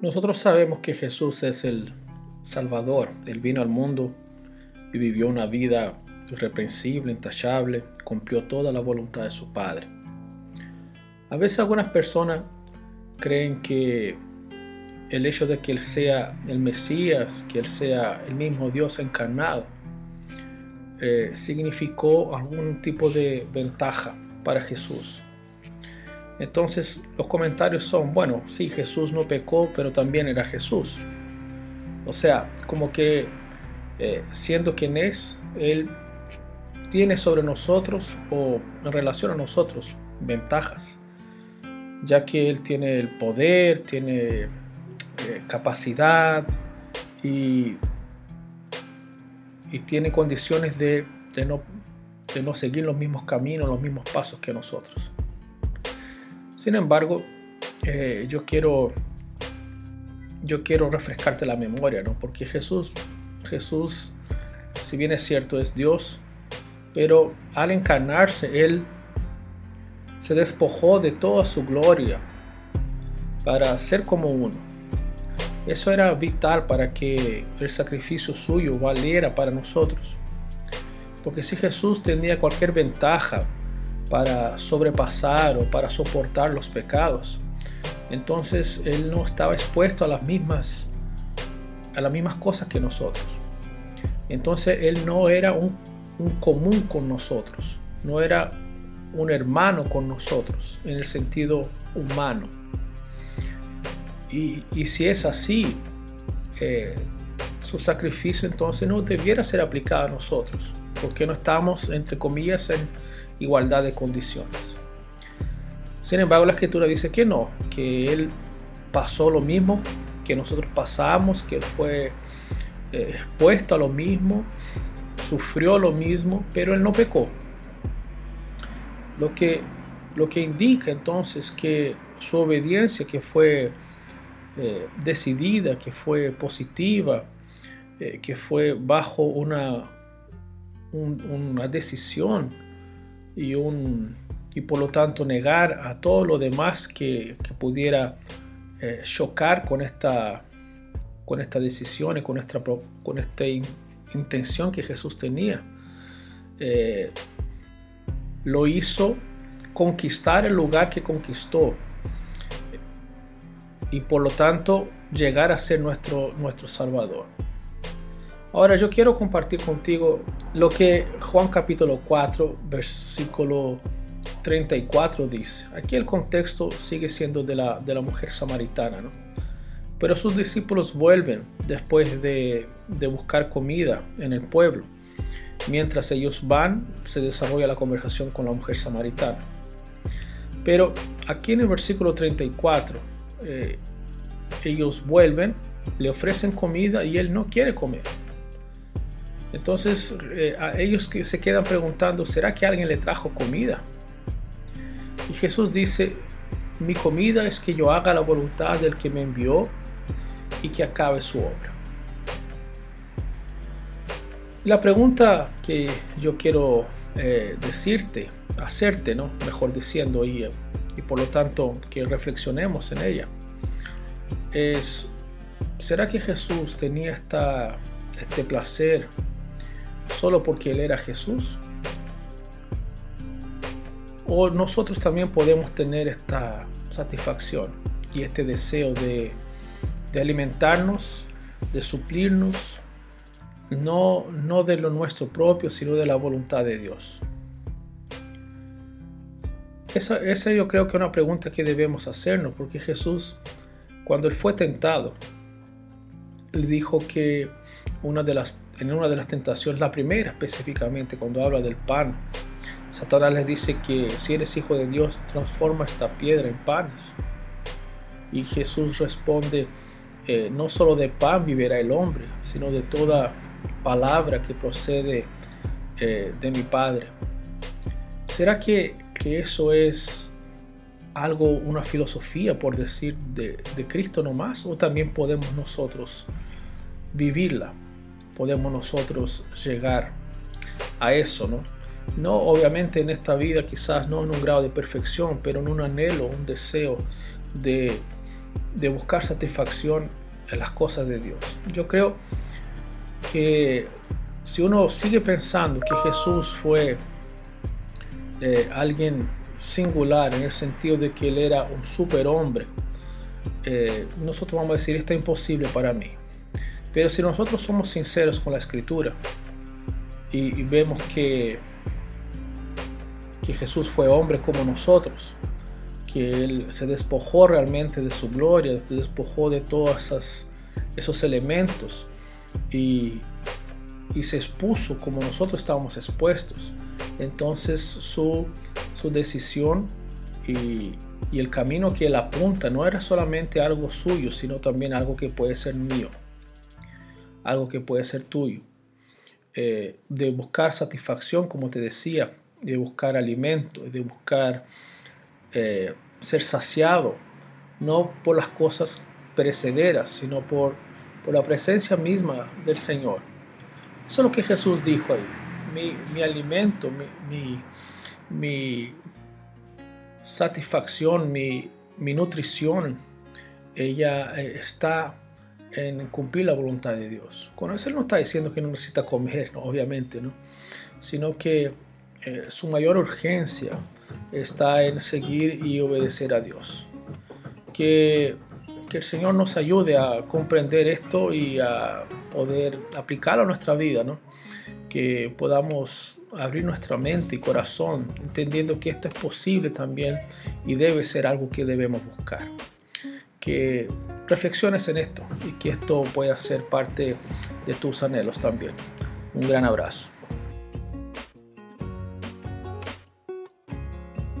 Nosotros sabemos que Jesús es el Salvador. Él vino al mundo y vivió una vida irreprensible, intachable, cumplió toda la voluntad de su Padre. A veces algunas personas creen que el hecho de que Él sea el Mesías, que Él sea el mismo Dios encarnado, eh, significó algún tipo de ventaja para Jesús. Entonces los comentarios son, bueno, sí, Jesús no pecó, pero también era Jesús. O sea, como que eh, siendo quien es, Él tiene sobre nosotros o en relación a nosotros ventajas, ya que Él tiene el poder, tiene eh, capacidad y, y, tiene condiciones de, no, de no seguir los mismos caminos, los mismos pasos que nosotros. Sin embargo, eh, yo quiero yo quiero refrescarte la memoria, ¿no? Porque Jesús, Jesús, si bien es cierto, es Dios, pero al encarnarse, Él se despojó de toda su gloria para ser como uno. Eso era vital para que el sacrificio suyo valiera para nosotros. Porque si Jesús tenía cualquier ventaja para sobrepasar o para soportar los pecados. Entonces él no estaba expuesto a las mismas a las mismas cosas que nosotros. Entonces él no era un, común con nosotros, no era un hermano con nosotros en el sentido humano. Y, si es así, eh, su sacrificio entonces no debiera ser aplicado a nosotros, porque no estamos, entre comillas, en, igualdad de condiciones. Sin embargo, la escritura dice que no, que Él pasó lo mismo que nosotros pasamos, que fue eh, expuesto a lo mismo, sufrió lo mismo, pero Él no pecó. Lo que, lo que indica entonces que su obediencia, que fue eh, decidida, que fue positiva, eh, que fue bajo una, una decisión y, un, y por lo tanto negar a todo lo demás que, pudiera eh, chocar con esta, con decisión y con esta, con esta intención que Jesús tenía. Eh, lo hizo conquistar el lugar que conquistó y por lo tanto llegar a ser nuestro, nuestro Salvador. Ahora yo quiero compartir contigo lo que Juan capítulo 4, versículo 34 dice. Aquí el contexto sigue siendo de la, de la mujer samaritana, ¿no? Pero sus discípulos vuelven después de, de buscar comida en el pueblo. Mientras ellos van, se desarrolla la conversación con la mujer samaritana. Pero aquí en el versículo 34, eh, ellos vuelven, le ofrecen comida y él no quiere comer. Entonces eh, a ellos que se quedan preguntando, ¿será que alguien le trajo comida? Y Jesús dice, mi comida es que yo haga la voluntad del que me envió y que acabe su obra. La pregunta que yo quiero eh, decirte, hacerte, ¿no? mejor diciendo, y, y por lo tanto que reflexionemos en ella, es, ¿será que Jesús tenía esta, este placer solo porque Él era Jesús? ¿O nosotros también podemos tener esta satisfacción y este deseo de, alimentarnos, de suplirnos, no, no de lo nuestro propio, sino de la voluntad de Dios? Esa, esa yo creo que es una pregunta que debemos hacernos, porque Jesús, cuando Él fue tentado, le dijo que una de las en una de las tentaciones, la primera específicamente, cuando habla del pan, Satanás les dice que si eres hijo de Dios, transforma esta piedra en panes. Y Jesús responde, eh, no solo de pan vivirá el hombre, sino de toda palabra que procede eh, de mi Padre. ¿Será que, que, eso es algo, una filosofía, por decir, de, de Cristo nomás? ¿O también podemos nosotros vivirla? Podemos nosotros llegar a eso, ¿no? No, obviamente en esta vida quizás no en un grado de perfección, pero en un anhelo, un deseo de, de buscar satisfacción en las cosas de Dios. Yo creo que si uno sigue pensando que Jesús fue eh, alguien singular en el sentido de que él era un superhombre, eh, nosotros vamos a decir esto es imposible para mí. Pero si nosotros somos sinceros con la escritura y, vemos que, que Jesús fue hombre como nosotros, que Él se despojó realmente de su gloria, se despojó de todos esos elementos y, y, se expuso como nosotros estábamos expuestos. Entonces su, su decisión y, y el camino que Él apunta no era solamente algo suyo, sino también algo que puede ser mío, algo que puede ser tuyo. Eh, de buscar satisfacción, como te decía, de buscar alimento, de buscar eh, ser saciado, no por las cosas perecederas, sino por, por la presencia misma del Señor. Eso es lo que Jesús dijo ahí. Mi, mi alimento, mi, mi, satisfacción, mi, mi, nutrición, ella eh, está en cumplir la voluntad de Dios. Con eso Él no está diciendo que no necesita comer, obviamente, ¿no? sino que eh, su mayor urgencia está en seguir y obedecer a Dios. Que, que, el Señor nos ayude a comprender esto y a poder aplicarlo a nuestra vida, ¿no? que podamos abrir nuestra mente y corazón, entendiendo que esto es posible también y debe ser algo que debemos buscar. Que reflexiones en esto y que esto pueda ser parte de tus anhelos también. Un gran abrazo.